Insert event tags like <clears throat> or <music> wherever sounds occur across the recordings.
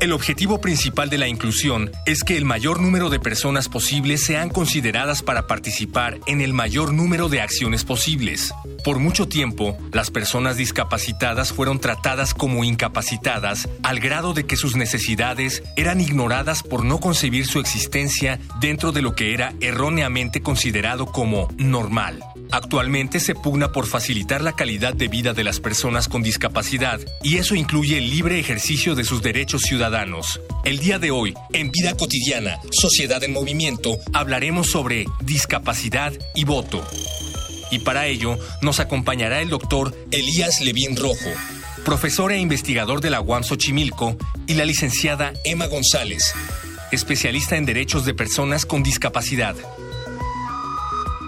El objetivo principal de la inclusión es que el mayor número de personas posibles sean consideradas para participar en el mayor número de acciones posibles. Por mucho tiempo, las personas discapacitadas fueron tratadas como incapacitadas al grado de que sus necesidades eran ignoradas por no concebir su existencia dentro de lo que era erróneamente considerado como normal. Actualmente se pugna por facilitar la calidad de vida de las personas con discapacidad y eso incluye el libre ejercicio de sus derechos ciudadanos. El día de hoy, en Vida Cotidiana, Sociedad en Movimiento, hablaremos sobre discapacidad y voto. Y para ello nos acompañará el doctor Elías Levín Rojo, profesor e investigador de la UAM Xochimilco, y la licenciada Emma González, especialista en derechos de personas con discapacidad.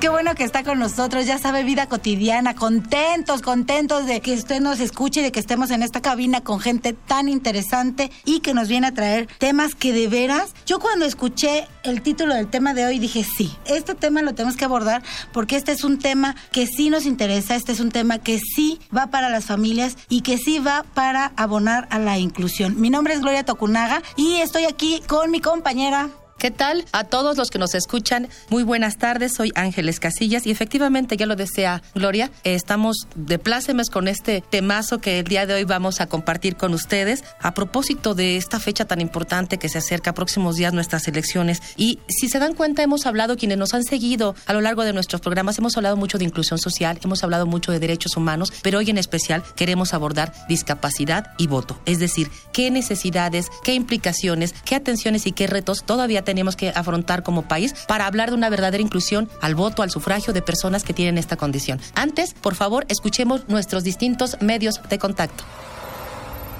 Qué bueno que está con nosotros, ya sabe, vida cotidiana, contentos, contentos de que usted nos escuche y de que estemos en esta cabina con gente tan interesante y que nos viene a traer temas que de veras, yo cuando escuché el título del tema de hoy dije, sí, este tema lo tenemos que abordar porque este es un tema que sí nos interesa, este es un tema que sí va para las familias y que sí va para abonar a la inclusión. Mi nombre es Gloria Tocunaga y estoy aquí con mi compañera ¿Qué tal? A todos los que nos escuchan, muy buenas tardes. Soy Ángeles Casillas y efectivamente, ya lo desea Gloria, estamos de plácemes con este temazo que el día de hoy vamos a compartir con ustedes a propósito de esta fecha tan importante que se acerca próximos días nuestras elecciones. Y si se dan cuenta, hemos hablado, quienes nos han seguido a lo largo de nuestros programas, hemos hablado mucho de inclusión social, hemos hablado mucho de derechos humanos, pero hoy en especial queremos abordar discapacidad y voto. Es decir, qué necesidades, qué implicaciones, qué atenciones y qué retos todavía tenemos que afrontar como país para hablar de una verdadera inclusión al voto, al sufragio de personas que tienen esta condición. Antes, por favor, escuchemos nuestros distintos medios de contacto.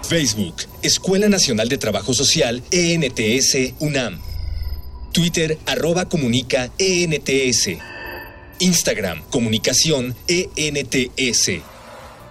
Facebook, Escuela Nacional de Trabajo Social, ENTS, UNAM. Twitter, arroba comunica, ENTS. Instagram, comunicación, ENTS.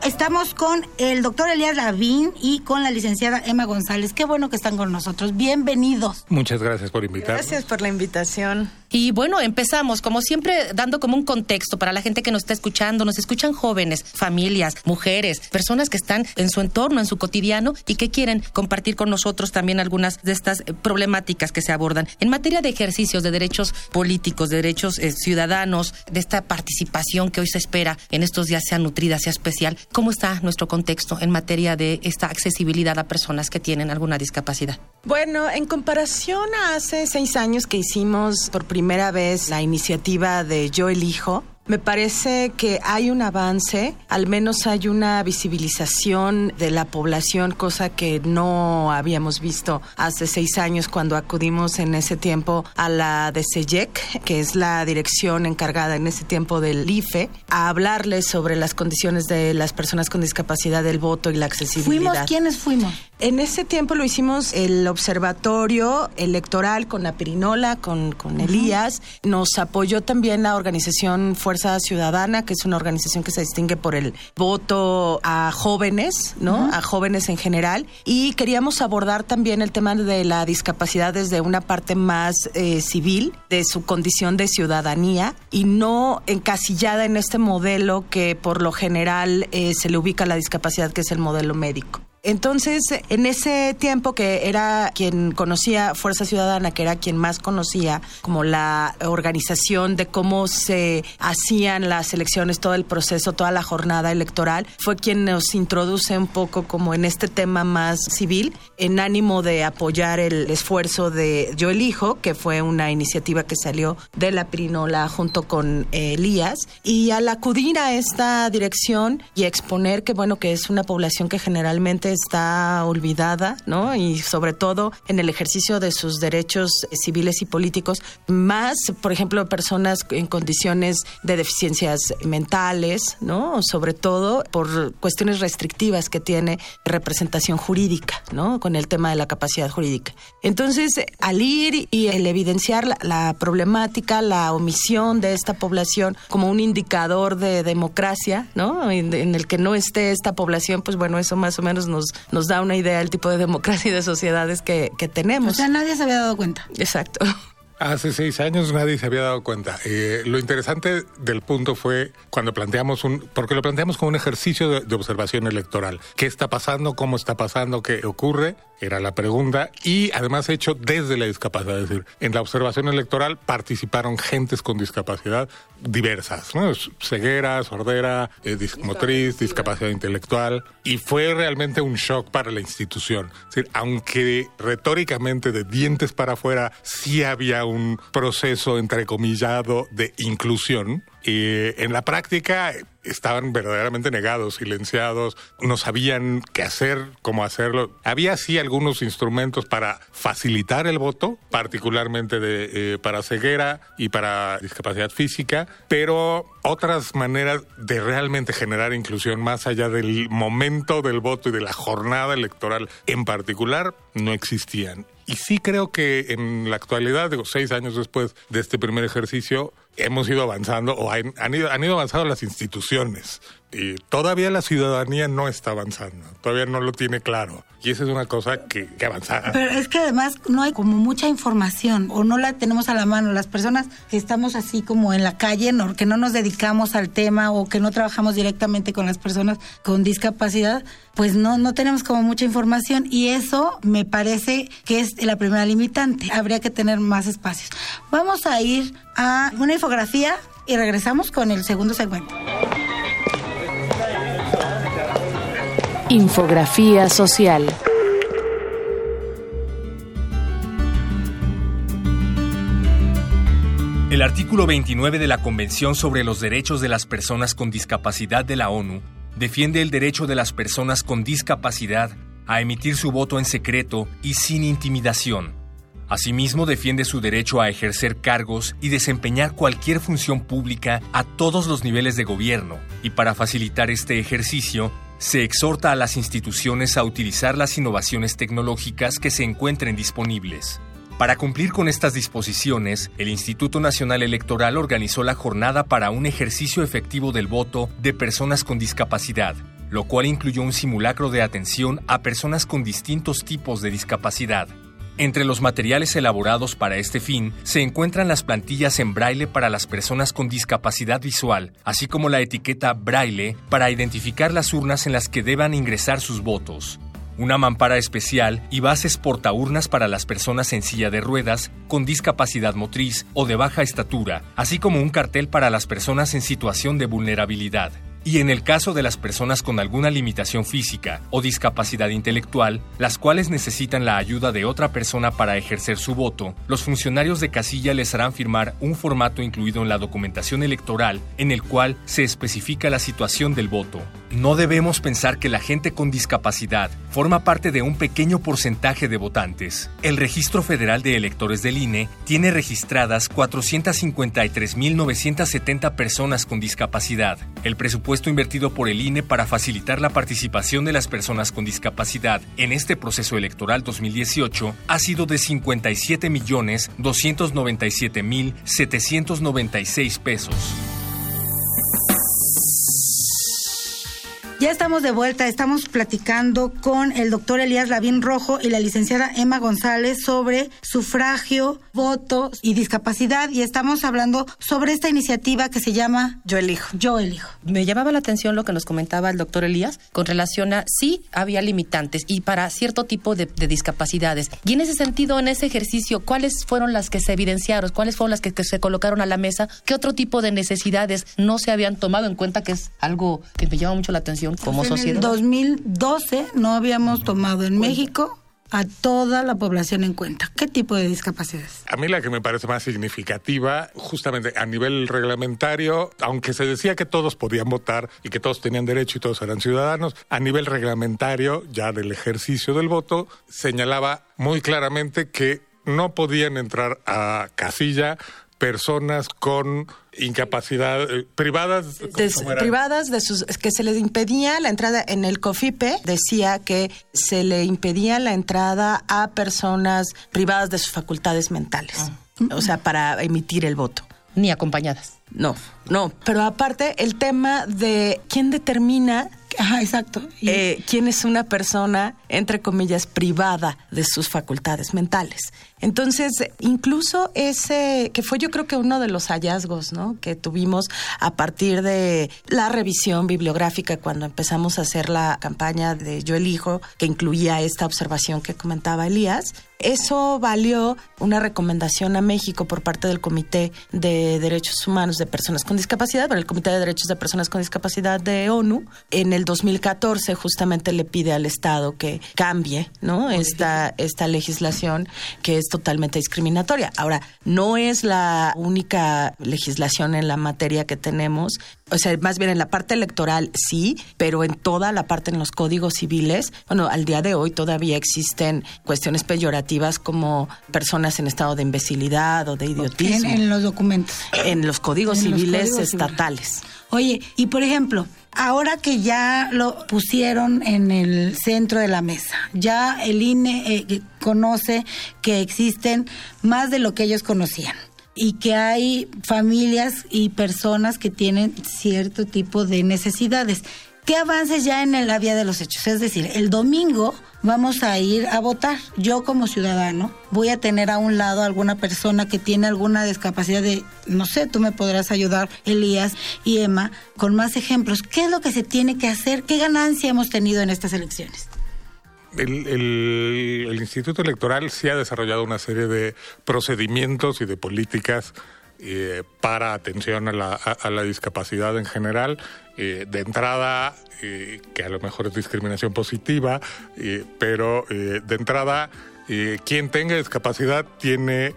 Estamos con el doctor Elías Lavín y con la licenciada Emma González. Qué bueno que están con nosotros. Bienvenidos. Muchas gracias por invitarnos. Gracias por la invitación. Y bueno, empezamos, como siempre, dando como un contexto para la gente que nos está escuchando. Nos escuchan jóvenes, familias, mujeres, personas que están en su entorno, en su cotidiano y que quieren compartir con nosotros también algunas de estas eh, problemáticas que se abordan. En materia de ejercicios de derechos políticos, de derechos eh, ciudadanos, de esta participación que hoy se espera en estos días sea nutrida, sea especial, ¿cómo está nuestro contexto en materia de esta accesibilidad a personas que tienen alguna discapacidad? Bueno, en comparación a hace seis años que hicimos por primera primera vez la iniciativa de Yo Elijo, me parece que hay un avance, al menos hay una visibilización de la población, cosa que no habíamos visto hace seis años cuando acudimos en ese tiempo a la DCEYEC, que es la dirección encargada en ese tiempo del IFE, a hablarles sobre las condiciones de las personas con discapacidad del voto y la accesibilidad. ¿Fuimos? ¿Quiénes fuimos? En ese tiempo lo hicimos el observatorio electoral con la Pirinola, con, con Elías. Nos apoyó también la organización Fuerza Ciudadana, que es una organización que se distingue por el voto a jóvenes, ¿no? A jóvenes en general. Y queríamos abordar también el tema de la discapacidad desde una parte más eh, civil, de su condición de ciudadanía, y no encasillada en este modelo que por lo general eh, se le ubica a la discapacidad, que es el modelo médico. Entonces, en ese tiempo que era quien conocía Fuerza Ciudadana, que era quien más conocía como la organización de cómo se hacían las elecciones, todo el proceso, toda la jornada electoral, fue quien nos introduce un poco como en este tema más civil, en ánimo de apoyar el esfuerzo de Yo Elijo, que fue una iniciativa que salió de la Pirinola junto con Elías, y al acudir a esta dirección y exponer que, bueno, que es una población que generalmente está olvidada, ¿no? Y sobre todo en el ejercicio de sus derechos civiles y políticos, más, por ejemplo, personas en condiciones de deficiencias mentales, ¿no? Sobre todo por cuestiones restrictivas que tiene representación jurídica, ¿no? Con el tema de la capacidad jurídica. Entonces, al ir y el evidenciar la, problemática, la omisión de esta población como un indicador de democracia, ¿no? En, en, el que no esté esta población, pues bueno, eso más o menos nos, nos da una idea del tipo de democracia y de sociedades que, que tenemos. O sea, nadie se había dado cuenta. Exacto. Hace seis años nadie se había dado cuenta. Eh, lo interesante del punto fue cuando planteamos un, porque lo planteamos como un ejercicio de, de, observación electoral. ¿Qué está pasando? ¿Cómo está pasando? ¿Qué ocurre? Era la pregunta. Y además hecho desde la discapacidad. Es decir, en la observación electoral participaron gentes con discapacidad diversas, ¿no? Ceguera, sordera, eh, motriz, discapacidad intelectual. Y fue realmente un shock para la institución. Es decir, aunque retóricamente de dientes para afuera sí había un proceso entrecomillado de inclusión, y en la práctica estaban verdaderamente negados, silenciados, no sabían qué hacer, cómo hacerlo. Había sí algunos instrumentos para facilitar el voto, particularmente eh, para ceguera y para discapacidad física, pero otras maneras de realmente generar inclusión más allá del momento del voto y de la jornada electoral en particular no existían. Y sí creo que en la actualidad, digo, seis años después de este primer ejercicio, hemos ido avanzando o han, han, ido, han ido avanzando las instituciones. Y todavía la ciudadanía no está avanzando, todavía no lo tiene claro. Y esa es una cosa que, que avanzar. Pero es que además no hay como mucha información o no la tenemos a la mano. Las personas que estamos así como en la calle, no, que no nos dedicamos al tema o que no trabajamos directamente con las personas con discapacidad, pues no, no tenemos como mucha información y eso me parece que es la primera limitante. Habría que tener más espacios. Vamos a ir a una infografía y regresamos con el segundo segmento. Infografía social. El artículo 29 de la Convención sobre los Derechos de las Personas con Discapacidad de la ONU defiende el derecho de las personas con discapacidad a emitir su voto en secreto y sin intimidación. Asimismo, defiende su derecho a ejercer cargos y desempeñar cualquier función pública a todos los niveles de gobierno, y para facilitar este ejercicio, se exhorta a las instituciones a utilizar las innovaciones tecnológicas que se encuentren disponibles. Para cumplir con estas disposiciones, el Instituto Nacional Electoral organizó la jornada para un ejercicio efectivo del voto de personas con discapacidad, lo cual incluyó un simulacro de atención a personas con distintos tipos de discapacidad. Entre los materiales elaborados para este fin se encuentran las plantillas en braille para las personas con discapacidad visual, así como la etiqueta braille para identificar las urnas en las que deban ingresar sus votos, una mampara especial y bases portaurnas para las personas en silla de ruedas, con discapacidad motriz o de baja estatura, así como un cartel para las personas en situación de vulnerabilidad. Y en el caso de las personas con alguna limitación física o discapacidad intelectual, las cuales necesitan la ayuda de otra persona para ejercer su voto, los funcionarios de casilla les harán firmar un formato incluido en la documentación electoral en el cual se especifica la situación del voto. No debemos pensar que la gente con discapacidad forma parte de un pequeño porcentaje de votantes. El Registro Federal de Electores del INE tiene registradas 453.970 personas con discapacidad. El presupuesto invertido por el INE para facilitar la participación de las personas con discapacidad en este proceso electoral 2018 ha sido de 57.297.796 pesos. Ya estamos de vuelta, estamos platicando con el doctor Elías Lavín Rojo y la licenciada Emma González sobre sufragio, voto y discapacidad y estamos hablando sobre esta iniciativa que se llama Yo elijo. Yo elijo. Me llamaba la atención lo que nos comentaba el doctor Elías con relación a sí había limitantes y para cierto tipo de, de discapacidades. Y en ese sentido, en ese ejercicio, ¿cuáles fueron las que se evidenciaron? ¿Cuáles fueron las que, que se colocaron a la mesa? ¿Qué otro tipo de necesidades no se habían tomado en cuenta que es algo que me llama mucho la atención como en sociedad? el 2012 no habíamos tomado en México a toda la población en cuenta. ¿Qué tipo de discapacidades? A mí la que me parece más significativa, justamente a nivel reglamentario, aunque se decía que todos podían votar y que todos tenían derecho y todos eran ciudadanos, a nivel reglamentario, ya del ejercicio del voto, señalaba muy claramente que no podían entrar a casilla personas con incapacidad eh, privadas privadas de sus que se les impedía la entrada en el COFIPE decía que se le impedía la entrada a personas privadas de sus facultades mentales o sea para emitir el voto. Ni acompañadas. No no pero aparte el tema de quién determina Ajá, exacto. Eh, quién es una persona, entre comillas, privada de sus facultades mentales. Entonces, incluso ese, que fue yo creo que uno de los hallazgos, ¿no? Que tuvimos a partir de la revisión bibliográfica cuando empezamos a hacer la campaña de Yo elijo, que incluía esta observación que comentaba Elías. Eso valió una recomendación a México por parte del Comité de Derechos Humanos de Personas con Discapacidad, para el Comité de Derechos de Personas con Discapacidad de ONU. En el 2014 justamente le pide al Estado que cambie, ¿no? Esta, esta legislación que es totalmente discriminatoria. Ahora, no es la única legislación en la materia que tenemos, o sea, más bien en la parte electoral sí, pero en toda la parte en los códigos civiles, bueno, al día de hoy todavía existen cuestiones peyorativas como personas en estado de imbecilidad o de idiotismo. En, los documentos. En los códigos civiles estatales. Oye, y por ejemplo, ahora que ya lo pusieron en el centro de la mesa, ya el INE eh, conoce que existen más de lo que ellos conocían y que hay familias y personas que tienen cierto tipo de necesidades. ¿Qué avances ya en la vía de los hechos? Es decir, el domingo vamos a ir a votar. Yo como ciudadano voy a tener a un lado alguna persona que tiene alguna discapacidad de, no sé, tú me podrás ayudar, Elías y Emma, con más ejemplos. ¿Qué es lo que se tiene que hacer? ¿Qué ganancia hemos tenido en estas elecciones? El, Instituto Electoral sí ha desarrollado una serie de procedimientos y de políticas eh, para atención a la, discapacidad en general. Eh, de entrada, eh, que a lo mejor es discriminación positiva, pero de entrada, quien tenga discapacidad tiene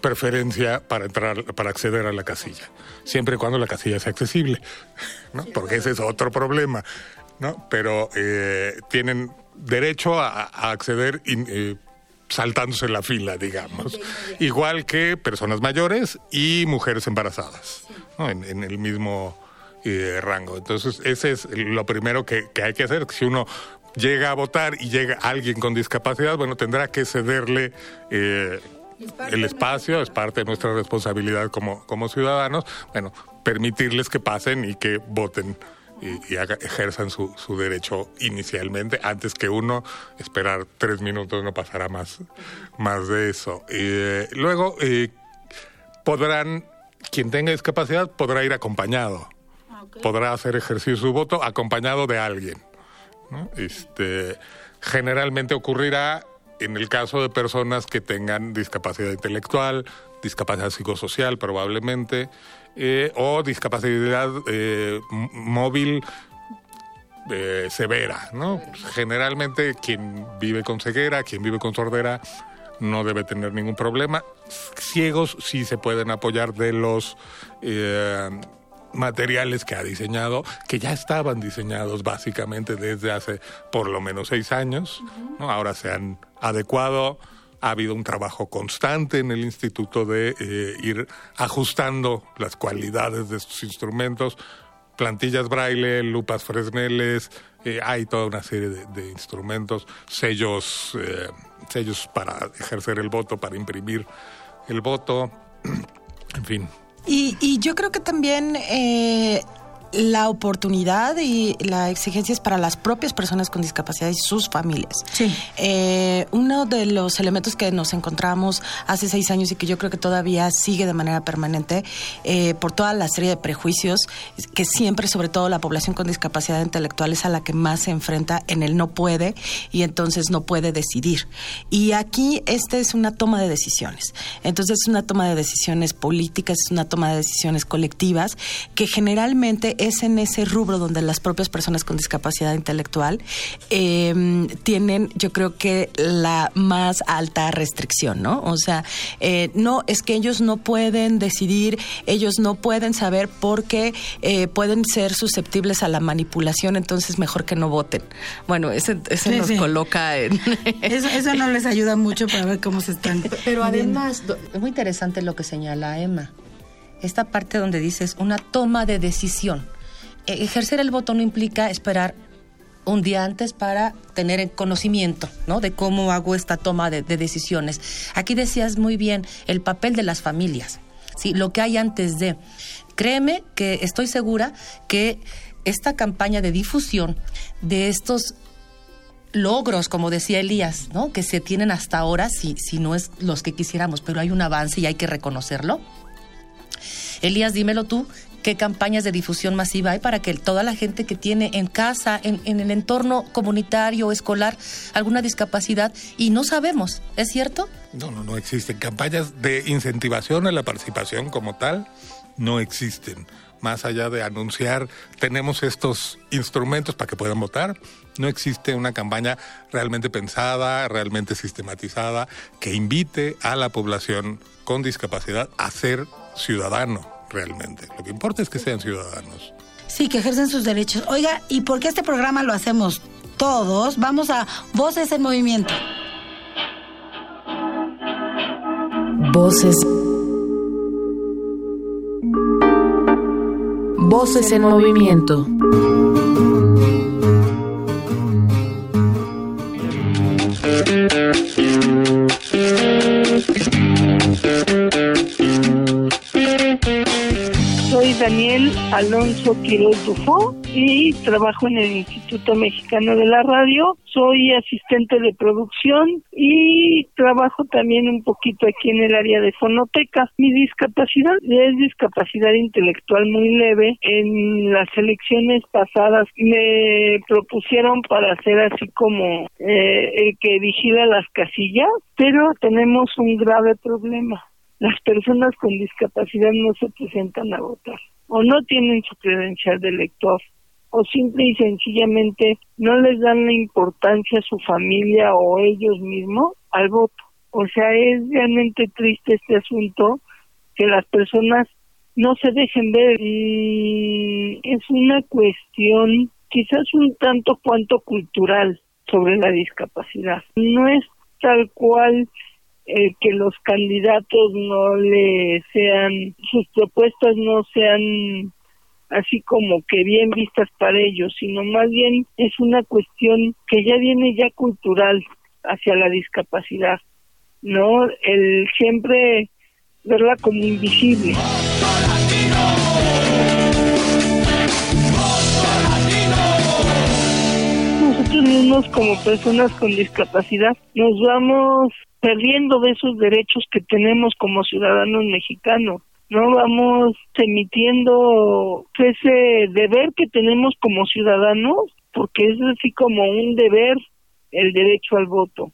preferencia para entrar, para acceder a la casilla, siempre y cuando la casilla sea accesible, <laughs> porque ese es otro problema. ¿no? Pero tienen derecho a, acceder eh, saltándose la fila, digamos. Igual que personas mayores y mujeres embarazadas, en, el mismo eh, rango. Entonces, ese es lo primero que, hay que hacer. Si uno llega a votar y llega alguien con discapacidad, bueno, tendrá que cederle... Eh, el espacio es parte de nuestra responsabilidad como, como ciudadanos, bueno, permitirles que pasen y que voten y, ejerzan su, su, derecho inicialmente, antes que uno esperar tres minutos, no pasará más, más de eso. Eh, luego, eh, podrán, quien tenga discapacidad podrá ir acompañado, podrá hacer ejercicio su voto acompañado de alguien. Este, generalmente ocurrirá en el caso de personas que tengan discapacidad intelectual, discapacidad psicosocial probablemente, eh, o discapacidad eh, móvil eh, severa, ¿no? Generalmente quien vive con ceguera, quien vive con sordera, no debe tener ningún problema. Ciegos sí se pueden apoyar de los materiales que ha diseñado, que ya estaban diseñados básicamente desde hace por lo menos seis años. Ahora se han adecuado ha habido un trabajo constante en el instituto de eh, ir ajustando las cualidades de estos instrumentos, plantillas braille, lupas fresneles, eh, hay toda una serie de, instrumentos, sellos, eh, sellos para ejercer el voto, para imprimir el voto, <clears throat> en fin. Y, y yo creo que también la oportunidad y la exigencia es para las propias personas con discapacidad y sus familias. Sí. Eh, uno de los elementos que nos encontramos hace seis años y que yo creo que todavía sigue de manera permanente eh, por toda la serie de prejuicios que siempre, sobre todo la población con discapacidad intelectual, es a la que más se enfrenta en el no puede y entonces no puede decidir. Y aquí esta es una toma de decisiones. Entonces es una toma de decisiones políticas, es una toma de decisiones colectivas que generalmente es en ese rubro donde las propias personas con discapacidad intelectual eh, tienen, yo creo que la más alta restricción, ¿no? O sea, eh, no es que ellos no pueden decidir, ellos no pueden saber porque eh, pueden ser susceptibles a la manipulación, entonces mejor que no voten. Bueno, ese, ese nos coloca en... <laughs> eso, eso no les ayuda mucho para ver cómo se están. Pero además, es muy interesante lo que señala Emma. Esta parte donde dices una toma de decisión. E, ejercer el voto no implica esperar un día antes para tener conocimiento, ¿no? De cómo hago esta toma de, de decisiones. Aquí decías muy bien el papel de las familias, ¿sí? Lo que hay antes de. Créeme que estoy segura que esta campaña de difusión de estos logros, como decía Elías, ¿no? que se tienen hasta ahora, si, si no es los que quisiéramos, pero hay un avance y hay que reconocerlo. Elías, dímelo tú, ¿qué campañas de difusión masiva hay para que toda la gente que tiene en casa, en, el entorno comunitario escolar, alguna discapacidad y no sabemos, ¿es cierto? No, no, no existen. Campañas de incentivación a la participación como tal no existen. Más allá de anunciar, tenemos estos instrumentos para que puedan votar, no existe una campaña realmente pensada, realmente sistematizada, que invite a la población con discapacidad a ser ciudadano realmente. Lo que importa es que sean ciudadanos. Sí, que ejercen sus derechos. Oiga, ¿y por qué este programa lo hacemos todos? Vamos a Voces en Movimiento. Voces. Voces en movimiento. Alonso Quiroz y trabajo en el Instituto Mexicano de la Radio. Soy asistente de producción y trabajo también un poquito aquí en el área de fonoteca. Mi discapacidad es discapacidad intelectual muy leve. En las elecciones pasadas me propusieron para ser así como eh, el que vigila las casillas, pero tenemos un grave problema las personas con discapacidad no se presentan a votar o no tienen su credencial de elector o simple y sencillamente no les dan la importancia a su familia o ellos mismos al voto. O sea, es realmente triste este asunto que las personas no se dejen ver y es una cuestión quizás un tanto cuanto cultural sobre la discapacidad. No es tal cual eh, que los candidatos no le sean, sus propuestas no sean así como que bien vistas para ellos, sino más bien es una cuestión que ya viene ya cultural hacia la discapacidad, ¿no? El siempre verla como invisible. Nosotros mismos como personas con discapacidad nos vamos perdiendo de esos derechos que tenemos como ciudadanos mexicanos. No vamos emitiendo ese deber que tenemos como ciudadanos, porque es así como un deber el derecho al voto,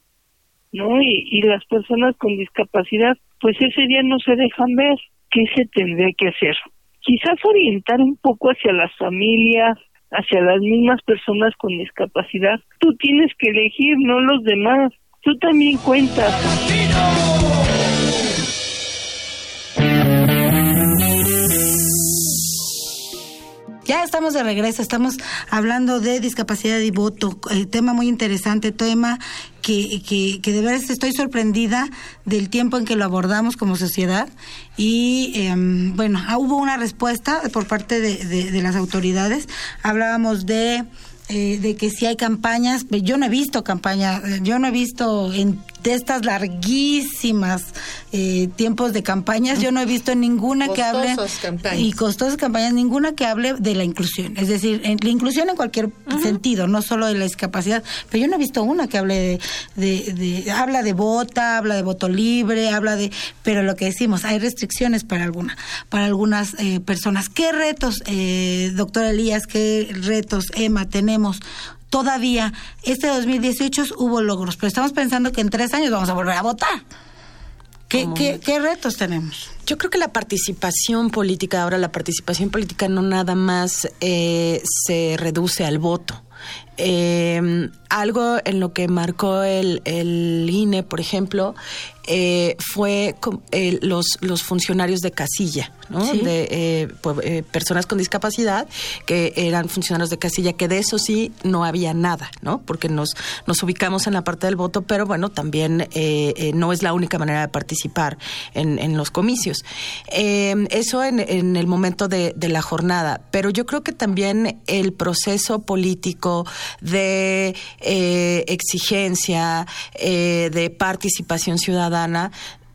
¿no? Y, y las personas con discapacidad, pues ese día no se dejan ver. ¿Qué se tendría que hacer? Quizás orientar un poco hacia las familias, hacia las mismas personas con discapacidad. Tú tienes que elegir, no los demás tú también cuentas. Ya estamos de regreso, estamos hablando de discapacidad y voto, eh, tema muy interesante, tema que, que, que de verdad estoy sorprendida del tiempo en que lo abordamos como sociedad y eh, bueno, ah, hubo una respuesta por parte de, de las autoridades, hablábamos de eh, de que si hay campañas, yo no he visto campaña, yo no he visto en de estas larguísimas eh, tiempos de campañas, yo no he visto ninguna que hable campañas. y costosas campañas, ninguna que hable de la inclusión, es decir, en, la inclusión en cualquier sentido, no solo de la discapacidad, pero yo no he visto una que hable de, de, de, habla de vota, habla de voto libre, habla de, pero lo que decimos, hay restricciones para alguna, para algunas eh, personas. ¿Qué retos, eh, doctor Elías, qué retos, Emma, tenemos todavía este 2018 hubo logros, pero estamos pensando que en tres años vamos a volver a votar. ¿Qué, qué retos tenemos? Yo creo que la participación política, ahora la participación política no nada más eh, se reduce al voto. Eh, algo en lo que marcó el, el INE, por ejemplo, eh, fue eh, los, los funcionarios de casilla, ¿no? Sí. De eh, pues, eh, personas con discapacidad que eran funcionarios de casilla, que de eso sí no había nada, ¿no? Porque nos, nos ubicamos en la parte del voto, pero bueno, también no es la única manera de participar en, en los comicios. Eso en, en el momento de, de la jornada, pero yo creo que también el proceso político de exigencia, de participación ciudadana,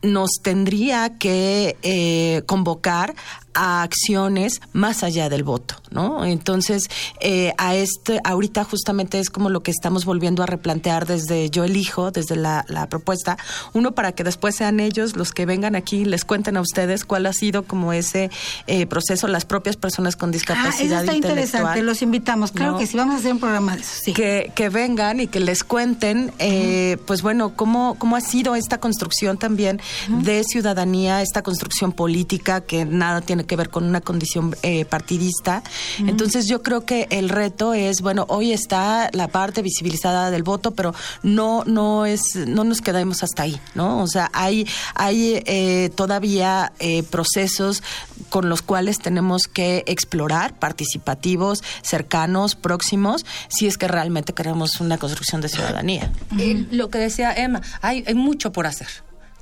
nos tendría que eh, convocar a acciones más allá del voto, ¿no? Entonces, eh, a este, ahorita justamente es como lo que estamos volviendo a replantear desde Yo Elijo, desde la, la propuesta, uno para que después sean ellos los que vengan aquí y les cuenten a ustedes cuál ha sido como ese eh, proceso, las propias personas con Ah, eso discapacidad está interesante, los invitamos. Claro No. que sí, vamos a hacer un programa de eso, sí. Que, que vengan y que les cuenten, eh, pues bueno, cómo, cómo ha sido esta construcción también de ciudadanía, esta construcción política que nada tiene que ver con una condición eh, partidista. Entonces yo creo que el reto es, bueno, hoy está la parte visibilizada del voto, pero no, no es, no nos quedamos hasta ahí, ¿no? O sea, hay, hay eh, todavía eh, procesos con los cuales tenemos que explorar, participativos, cercanos, próximos, si es que realmente queremos una construcción de ciudadanía. Eh, lo que decía Emma, hay, hay mucho por hacer.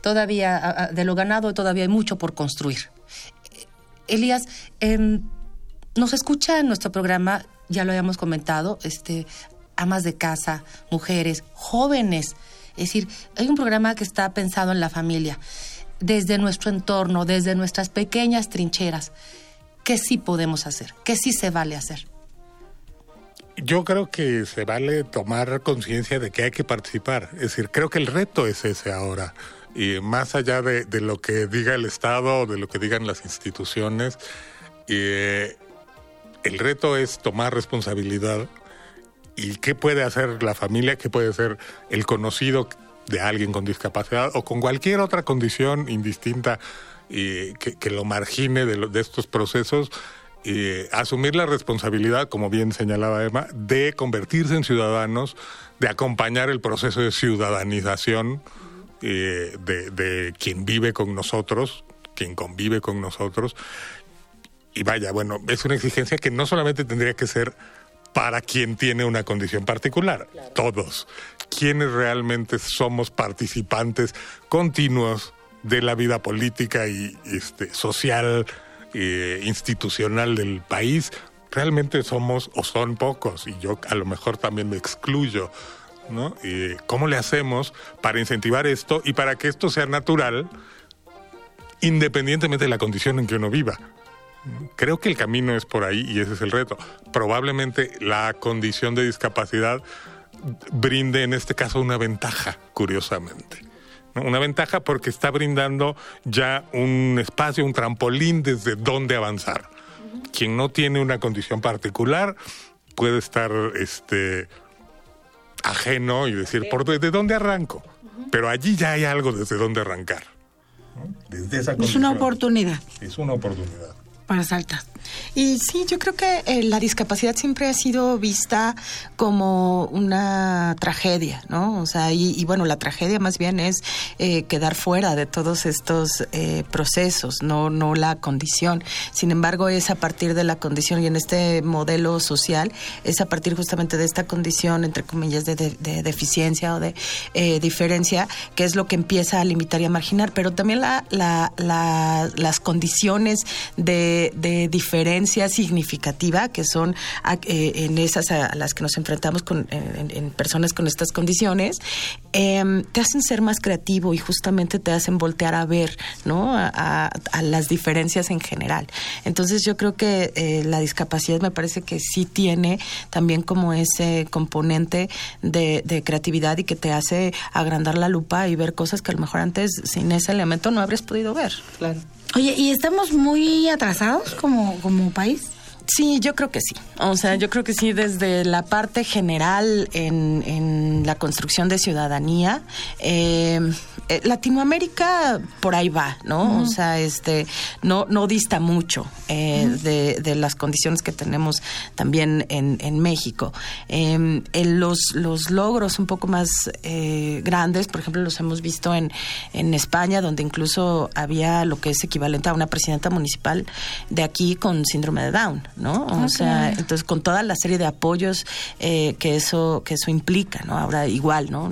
Todavía, de lo ganado, todavía hay mucho por construir. Elías, em, nos escucha en nuestro programa, ya lo habíamos comentado, este, amas de casa, mujeres, jóvenes. Es decir, hay un programa que está pensado en la familia, desde nuestro entorno, desde nuestras pequeñas trincheras. ¿Qué sí podemos hacer? ¿Qué sí se vale hacer? Yo creo que se vale tomar conciencia de que hay que participar. Es decir, creo que el reto es ese ahora. Y más allá de, lo que diga el Estado o de lo que digan las instituciones, eh, el reto es tomar responsabilidad. ¿Y qué puede hacer la familia? ¿Qué puede hacer el conocido de alguien con discapacidad o con cualquier otra condición indistinta que, que lo margine de, lo- de estos procesos? eh, asumir la responsabilidad, como bien señalaba Emma, de convertirse en ciudadanos, de acompañar el proceso de ciudadanización eh, de, de quien vive con nosotros, quien convive con nosotros. Y vaya, bueno, es una exigencia que no solamente tendría que ser para quien tiene una condición particular, todos, quienes realmente somos participantes continuos de la vida política y este, social, eh, institucional del país, realmente somos o son pocos, y yo a lo mejor también me excluyo. ¿No? Eh, ¿Cómo le hacemos para incentivar esto y para que esto sea natural, independientemente de la condición en que uno viva? Creo que el camino es por ahí y ese es el reto. Probablemente la condición de discapacidad brinde en este caso una ventaja, curiosamente. Una ventaja porque está brindando ya un espacio, un trampolín desde donde avanzar. Quien no tiene una condición particular puede estar este, ajeno y decir, ¿por ¿de dónde arranco? Pero allí ya hay algo desde donde arrancar. ¿no? Desde esa Es una oportunidad Es una oportunidad. para saltar. Y sí, yo creo que eh, la discapacidad siempre ha sido vista como una tragedia, ¿no? O sea, y, bueno, la tragedia más bien es eh, quedar fuera de todos estos eh, procesos, no, no la condición. Sin embargo, es a partir de la condición y en este modelo social, es a partir justamente de esta condición, entre comillas, de, de- de deficiencia o de eh, diferencia, que es lo que empieza a limitar y a marginar, pero también la- la- las condiciones de, de diferencia significativa, que son a- eh, en esas a, las que nos enfrentamos con, en personas con estas condiciones, em, te hacen ser más creativo y justamente te hacen voltear a ver ¿no? a, a- a las diferencias en general. Entonces yo creo que eh, la discapacidad me parece que sí tiene también como ese componente de, de creatividad y que te hace agrandar la lupa y ver cosas que a lo mejor antes sin ese elemento no habrías podido ver. Claro. Oye, ¿y estamos muy atrasados como, como país? Sí, yo creo que sí. O sea, yo creo que sí, desde la parte general en, en la construcción de ciudadanía, eh, eh, Latinoamérica por ahí va, ¿no? O sea, este, no, no dista mucho eh, de, de, las condiciones que tenemos también en, en México. Em, en los, los logros un poco más grandes, por ejemplo, los hemos visto en, en España, donde incluso había lo que es equivalente a una presidenta municipal de aquí con síndrome de Down, ¿no? O sea, entonces con toda la serie de apoyos eh, que eso que eso implica, ¿no? Ahora igual, ¿no?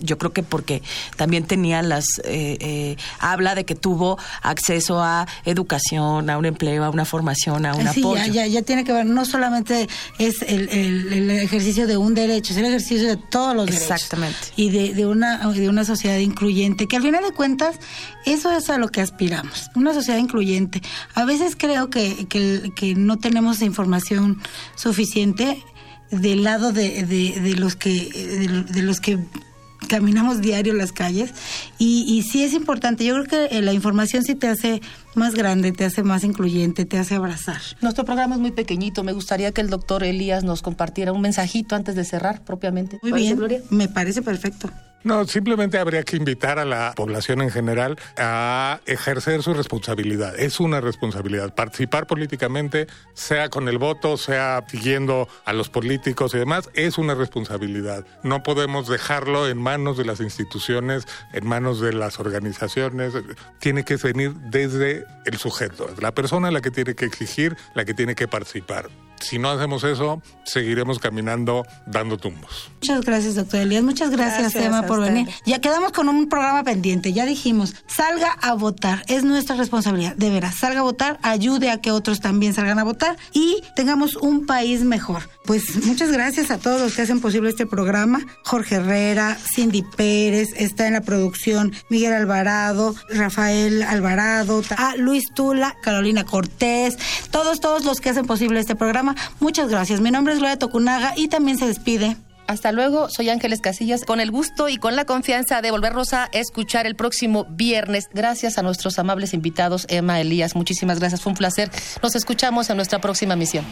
yo creo que porque también tenía las eh, eh, habla de que tuvo acceso a educación, a un empleo, a una formación, a un sí, apoyo. Ya, ya, tiene que ver, no solamente es el, el, ejercicio de un derecho, es el ejercicio de todos los derechos. Exactamente. Y de, de, una, de una sociedad incluyente, que al final de cuentas, eso es a lo que aspiramos, una sociedad incluyente. A veces creo que, que, que no tenemos información suficiente del lado de, de, los que de, los que caminamos diario las calles y, y sí es importante. Yo creo que la información sí te hace más grande, te hace más incluyente, te hace abrazar. Nuestro programa es muy pequeñito. Me gustaría que el doctor Elías nos compartiera un mensajito antes de cerrar propiamente. Muy bien, me parece perfecto. No, simplemente habría que invitar a la población en general a ejercer su responsabilidad. Es una responsabilidad. Participar políticamente, sea con el voto, sea siguiendo a los políticos y demás, es una responsabilidad. No podemos dejarlo en manos de las instituciones, en manos de las organizaciones. Tiene que venir desde el sujeto, la persona la que tiene que exigir, la que tiene que participar si no hacemos eso, seguiremos caminando dando tumbos. Muchas gracias, doctor Elías. Muchas gracias, Emma, por venir. Ya quedamos con un programa pendiente. Ya dijimos, salga a votar. Es nuestra responsabilidad. De veras, salga a votar, ayude a que otros también salgan a votar y tengamos un país mejor. Pues muchas gracias a todos los que hacen posible este programa. Jorge Herrera, Cindy Pérez, está en la producción Miguel Alvarado, Rafael Alvarado, a Luis Tula, Carolina Cortés, todos, todos los que hacen posible este programa. Muchas gracias. Mi nombre es Gloria Tocunaga y también se despide. Hasta luego, soy Ángeles Casillas, con el gusto y con la confianza de volvernos a escuchar el próximo viernes. Gracias a nuestros amables invitados, Emma, Elías, muchísimas gracias, fue un placer. Nos escuchamos en nuestra próxima misión.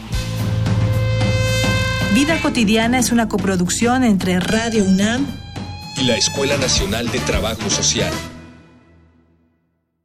Vida cotidiana es una coproducción entre Radio UNAM y la Escuela Nacional de Trabajo Social.